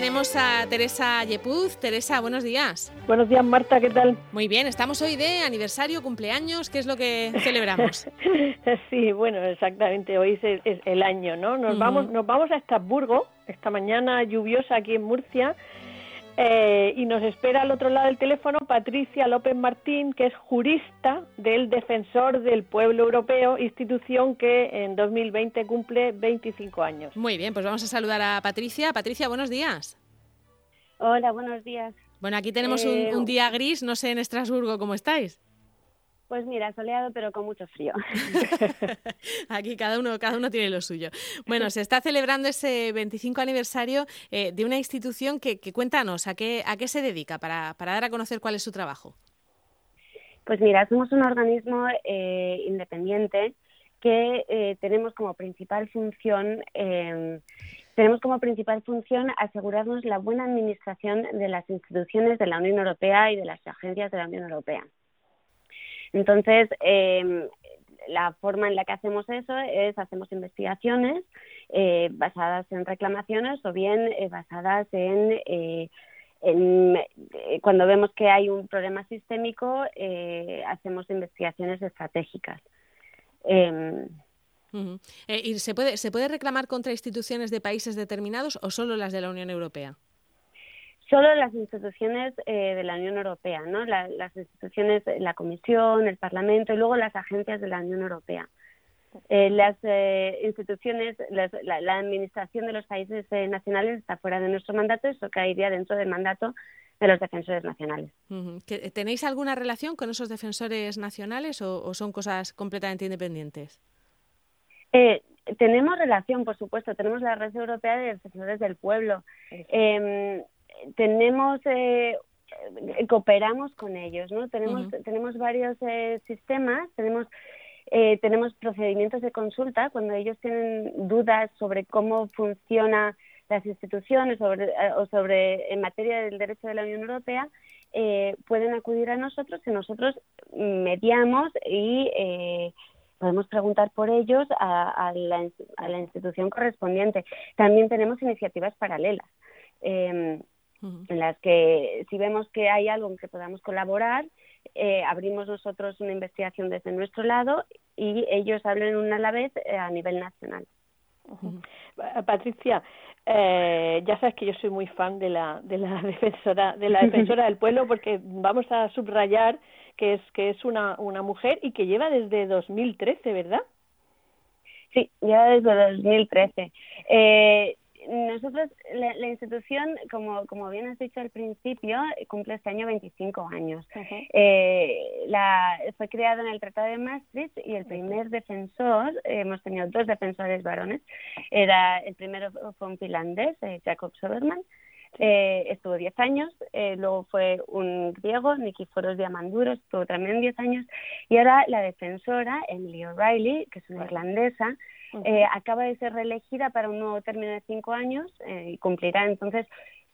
tenemos a Teresa Yepuz. Teresa, buenos días. Buenos días, Marta, ¿qué tal? Muy bien, estamos hoy de aniversario, cumpleaños, ¿qué es lo que celebramos? sí, bueno, exactamente, hoy es el, año, ¿no? Nos, vamos, nos vamos a Estrasburgo, esta mañana lluviosa aquí en Murcia, eh, y nos espera al otro lado del teléfono Patricia López Martín, que es jurista del Defensor del Pueblo Europeo, institución que en 2020 cumple 25 años. Muy bien, pues vamos a saludar a Patricia. Patricia, buenos días. Hola, buenos días. Bueno, aquí tenemos un, un, eh, día gris, no sé en Estrasburgo cómo estáis. Pues mira, soleado pero con mucho frío. Aquí cada uno, cada uno tiene lo suyo. Bueno, se está celebrando ese 25 aniversario eh, de una institución que, cuéntanos, ¿a qué, ¿a qué se dedica para, para dar a conocer cuál es su trabajo? Pues mira, somos un organismo eh, independiente que eh, tenemos como principal función em, tenemos como principal función asegurarnos la buena administración de las instituciones de la Unión Europea y de las agencias de la Unión Europea. Entonces, em, la forma en la que hacemos eso es hacemos investigaciones eh, basadas en reclamaciones o bien eh, basadas en, eh, cuando vemos que hay un problema sistémico hacemos investigaciones estratégicas. Em, ¿Y se puede, se puede reclamar contra instituciones de países determinados o solo las de la Unión Europea? solo las instituciones eh, de la Unión Europea, ¿no? las instituciones, la Comisión, el Parlamento y luego las agencias de la Unión Europea. Eh, las eh, instituciones, la, administración de los países nacionales está fuera de nuestro mandato, eso caería dentro del mandato de los defensores nacionales. ¿Tenéis alguna relación con esos defensores nacionales o, son cosas completamente independientes? Tenemos relación, por supuesto, tenemos la Red Europea de Defensores del Pueblo. Tenemos eh, cooperamos con ellos, ¿no? Tenemos tenemos varios eh, sistemas, tenemos eh, tenemos procedimientos de consulta cuando ellos tienen dudas sobre cómo funciona las instituciones sobre, eh, o sobre en materia del derecho de la Unión Europea eh, pueden acudir a nosotros y nosotros mediamos y eh, podemos preguntar por ellos a, a, la, a, la, institución correspondiente. También tenemos iniciativas paralelas. Eh, en las que si vemos que hay algo en que podamos colaborar, eh, abrimos nosotros una investigación desde nuestro lado y ellos hablan una a la vez eh, a nivel nacional. Patricia, eh, ya sabes que yo soy muy fan de la de la defensora de la defensora del pueblo porque vamos a subrayar que es que es una una mujer y que lleva desde 2013, ¿verdad? Sí, lleva desde 2013. Eh, nosotros, la, institución, como, como bien has dicho al principio, cumple este año 25 años. eh, la, fue creada en el Tratado de Maastricht y el primer defensor, hemos tenido dos defensores varones, era el primero fue un finlandés, eh, Jacob Soberman, eh, estuvo 10 años, eh, luego fue un griego, Nikiforos Diamandouros, estuvo también 10 años, y ahora la defensora, Emily O'Reilly, que es una irlandesa, eh, acaba de ser reelegida para un nuevo término de 5 años eh, y cumplirá entonces,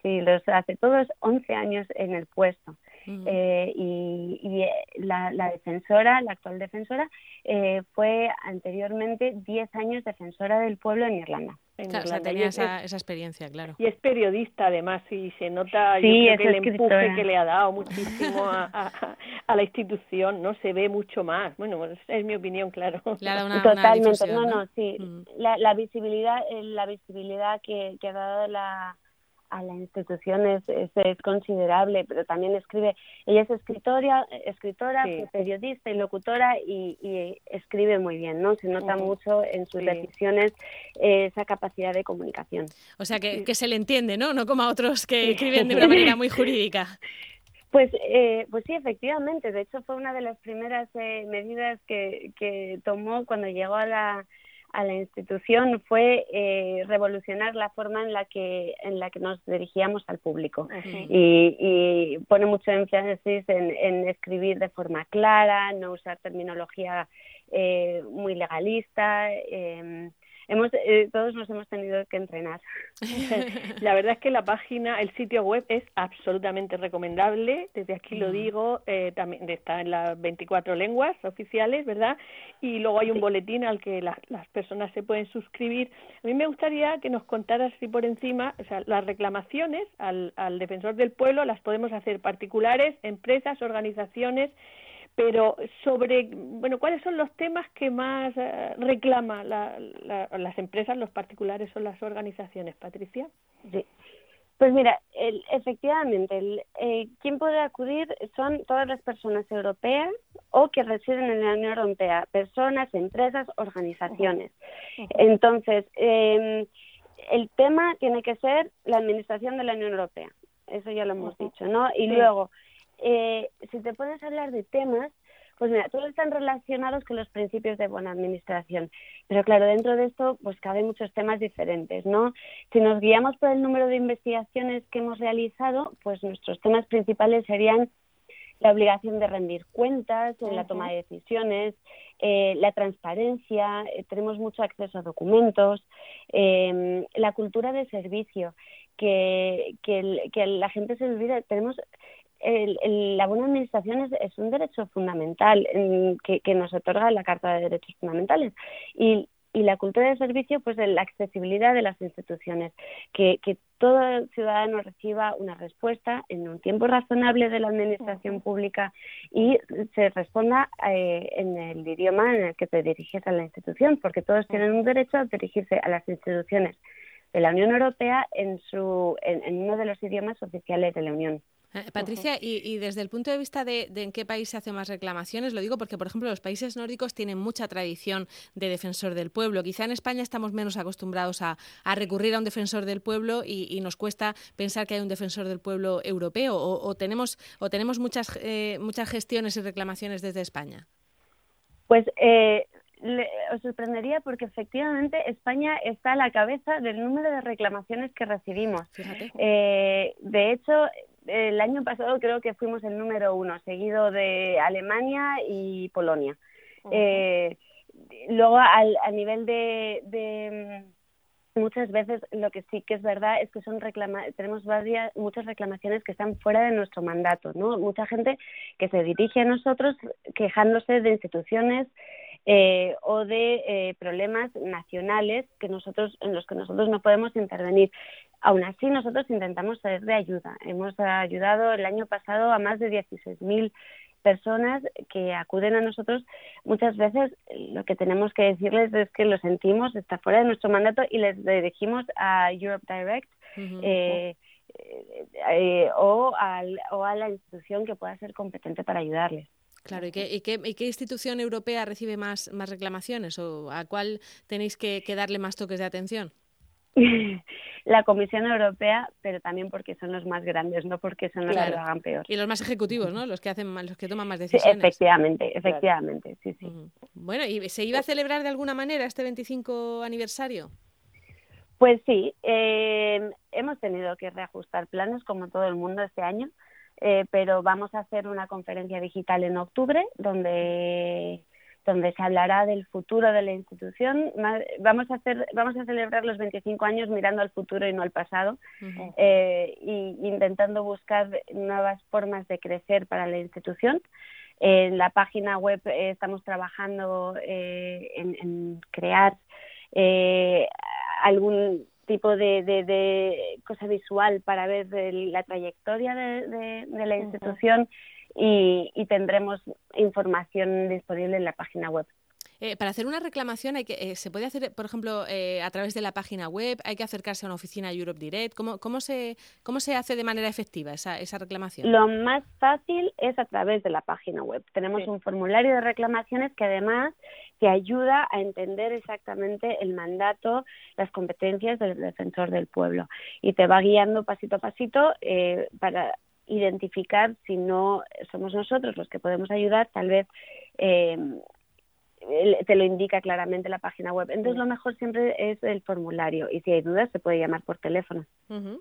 si los hace todos, 11 años en el puesto. Eh, y, y eh, la, la, defensora, la actual defensora, eh, fue anteriormente 10 años defensora del pueblo en Irlanda. Claro, tenía esa, esa, experiencia, claro. Y es periodista, además, y se nota sí, el empuje que le ha dado muchísimo a, a, a, la institución, ¿no? Se ve mucho más. Bueno, es mi opinión, claro. una, Totalmente, una no, no, sí. La, la, visibilidad, la visibilidad que, que ha dado la a la institución es, es, considerable, pero también escribe, ella es escritora, escritora periodista y locutora y, y, escribe muy bien, ¿no? Se nota mucho en sus decisiones esa capacidad de comunicación. O sea, que, que, se le entiende, ¿no? No como a otros que escriben de una manera muy jurídica. Pues, eh, pues sí, efectivamente. De hecho, fue una de las primeras eh, medidas que, que tomó cuando llegó a la a la institución fue eh, revolucionar la forma en la que en la que nos dirigíamos al público y, y, pone mucho énfasis en, en, escribir de forma clara, no usar terminología eh, muy legalista. Eh, hemos, eh, todos nos hemos tenido que entrenar. la verdad es que la página, el sitio web es absolutamente recomendable. Desde aquí lo digo, eh, también está en las 24 lenguas oficiales, ¿verdad? Y luego hay un boletín al que las personas se pueden suscribir. A mí me gustaría que nos contaras así por encima, o sea, las reclamaciones al, al defensor del pueblo las podemos hacer particulares, empresas, organizaciones pero sobre, bueno, ¿cuáles son los temas que más eh, reclama las empresas, los particulares o las organizaciones, Patricia? Sí. Pues mira, el, efectivamente, el, eh, quien puede acudir son todas las personas europeas o que residen en la Unión Europea, personas, empresas, organizaciones. Entonces, eh, el tema tiene que ser la administración de la Unión Europea, eso ya lo hemos dicho, ¿no? Y luego, eh, si te puedes hablar de temas, pues mira, todos están relacionados con los principios de buena administración. Pero claro, dentro de esto, pues cabe muchos temas diferentes, ¿no? Si nos guiamos por el número de investigaciones que hemos realizado, pues nuestros temas principales serían la obligación de rendir cuentas en la toma de decisiones, eh, la transparencia, eh, tenemos mucho acceso a documentos, em, la cultura de servicio, que, que, que la gente se olvida, tenemos el, la buena administración es, un derecho fundamental que, nos otorga la Carta de Derechos Fundamentales. Y, y la cultura de servicio, pues de la accesibilidad de las instituciones, que, que todo ciudadano reciba una respuesta en un tiempo razonable de la administración pública y se responda eh, en el idioma en el que te diriges a la institución, porque todos tienen un derecho a dirigirse a las instituciones de la Unión Europea en, su, en uno de los idiomas oficiales de la Unión. Eh, Patricia, y, desde el punto de vista de, en qué país se hacen más reclamaciones, lo digo porque, por ejemplo, los países nórdicos tienen mucha tradición de defensor del pueblo. Quizá en España estamos menos acostumbrados a, recurrir a un defensor del pueblo y, nos cuesta pensar que hay un defensor del pueblo europeo o, tenemos, o tenemos muchas, eh, muchas gestiones y reclamaciones desde España. Pues eh, os sorprendería porque efectivamente España está a la cabeza del número de reclamaciones que recibimos. Eh, de hecho, el año pasado creo que fuimos el número uno, seguido de Alemania y Polonia. eh, luego, al, a nivel de, de, mm, muchas veces lo que sí que es verdad es que son reclama tenemos varias, muchas reclamaciones que están fuera de nuestro mandato, ¿no? Mucha gente que se dirige a nosotros quejándose de instituciones eh, o de eh, problemas nacionales que nosotros en los que nosotros no podemos intervenir. Aún así, nosotros intentamos ser de ayuda. Hemos ayudado el año pasado a más de 16.000 personas que acuden a nosotros. Muchas veces lo que tenemos que decirles es que lo sentimos, está fuera de nuestro mandato y les dirigimos a Europe Direct. Eh, o, o a la institución que pueda ser competente para ayudarles. Claro, ¿y qué, qué, institución europea recibe más, más reclamaciones o a cuál tenéis que, darle más toques de atención? la Comisión Europea, pero también porque son los más grandes, no porque son los que lo hagan peor. Y los más ejecutivos, ¿no? Los que hacen, los que toman más decisiones. efectivamente, efectivamente, sí, sí. Bueno, ¿y se iba a celebrar de alguna manera este 25 aniversario? Pues sí, eh, hemos tenido que reajustar planes como todo el mundo este año. Eh, pero vamos a hacer una conferencia digital en octubre donde donde se hablará del futuro de la institución. Vamos a hacer, vamos a celebrar los 25 años mirando al futuro y no al pasado, eh, y intentando buscar nuevas formas de crecer para la institución. En la página web eh, estamos trabajando en, en, crear algún tipo de, de, cosa visual para ver la trayectoria de, la institución y, tendremos información disponible en la página web. Eh, para hacer una reclamación hay que, eh, se puede hacer, por ejemplo, eh, a través de la página web, hay que acercarse a una oficina Europe Direct. ¿Cómo, cómo, se, cómo se hace de manera efectiva esa, esa reclamación? Lo más fácil es a través de la página web. Tenemos un formulario de reclamaciones que además te ayuda a entender exactamente el mandato, las competencias del defensor del pueblo y te va guiando pasito a pasito eh, para identificar si no somos nosotros los que podemos ayudar, tal vez eh, te lo indica claramente la página web. Entonces, lo mejor siempre es el formulario y si hay dudas se puede llamar por teléfono.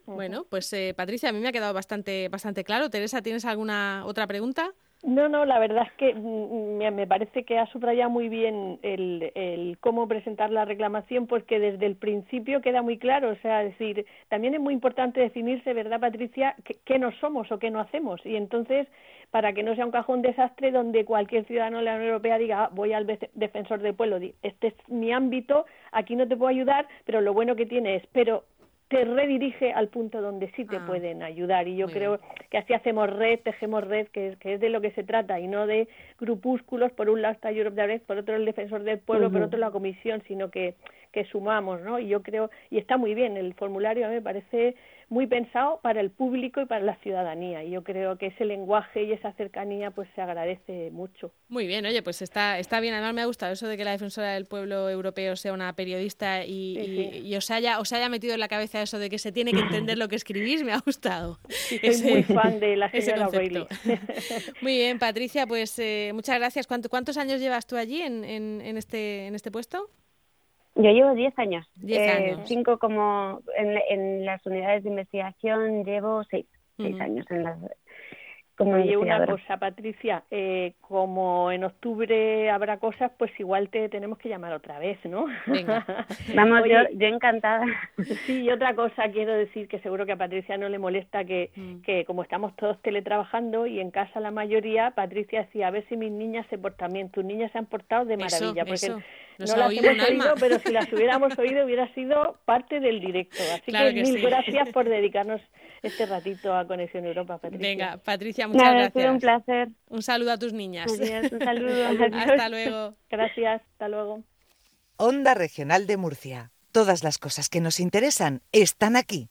Bueno, pues eh, Patricia, a mí me ha quedado bastante, bastante claro. Teresa, ¿tienes alguna otra pregunta? No, no, la verdad es que mm, mm, me parece que ha subrayado muy bien el, el, cómo presentar la reclamación, porque desde el principio queda muy claro. O sea, decir, también es muy importante definirse, ¿verdad, Patricia?, qué, no somos o qué no hacemos. Y entonces, para que no sea un cajón desastre donde cualquier ciudadano de la Unión Europea diga, ah, voy al defensor del pueblo, este es mi ámbito, aquí no te puedo ayudar, pero lo bueno que tiene es, pero te redirige al punto donde sí te ah, pueden ayudar. Y yo creo que así hacemos red, tejemos red, que es, que es de lo que se trata y no de grupúsculos, por un lado está Europe Direct, por otro el Defensor del Pueblo, por otro la Comisión, sino que, que sumamos, ¿no? Y yo creo, y está muy bien, el formulario a mí me parece muy pensado para el público y para la ciudadanía. Y yo creo que ese lenguaje y esa cercanía pues se agradece mucho. Muy bien, oye, pues está, está bien. Además me ha gustado eso de que la defensora del pueblo europeo sea una periodista y, os, haya, os haya metido en la cabeza eso de que se tiene que entender lo que escribís. Me ha gustado. soy muy fan de la señora O'Reilly. Muy bien, Patricia, pues eh, muchas gracias. ¿Cuántos años llevas tú allí en, en, este, en este puesto? Yo llevo 10 años. 10 eh, años. cinco como en, en, las unidades de investigación llevo 6 seis, años en las como Oye, una cosa, Patricia, eh, como en octubre habrá cosas, pues igual te tenemos que llamar otra vez, ¿no? Vamos, yo, yo encantada. Sí, y otra cosa quiero decir que seguro que a Patricia no le molesta que, mm. que como estamos todos teletrabajando y en casa la mayoría, Patricia decía, a ver si mis niñas se portan bien. Tus niñas se han portado de maravilla, porque no, las hemos oído, pero si las hubiéramos oído hubiera sido parte del directo. Así que, mil gracias por dedicarnos este ratito a Conexión Europa, Patricia. Venga, Patricia, muchas gracias. un placer. Un saludo a tus niñas. un saludo. hasta luego. Gracias, hasta luego. Onda Regional de Murcia. Todas las cosas que nos interesan están aquí.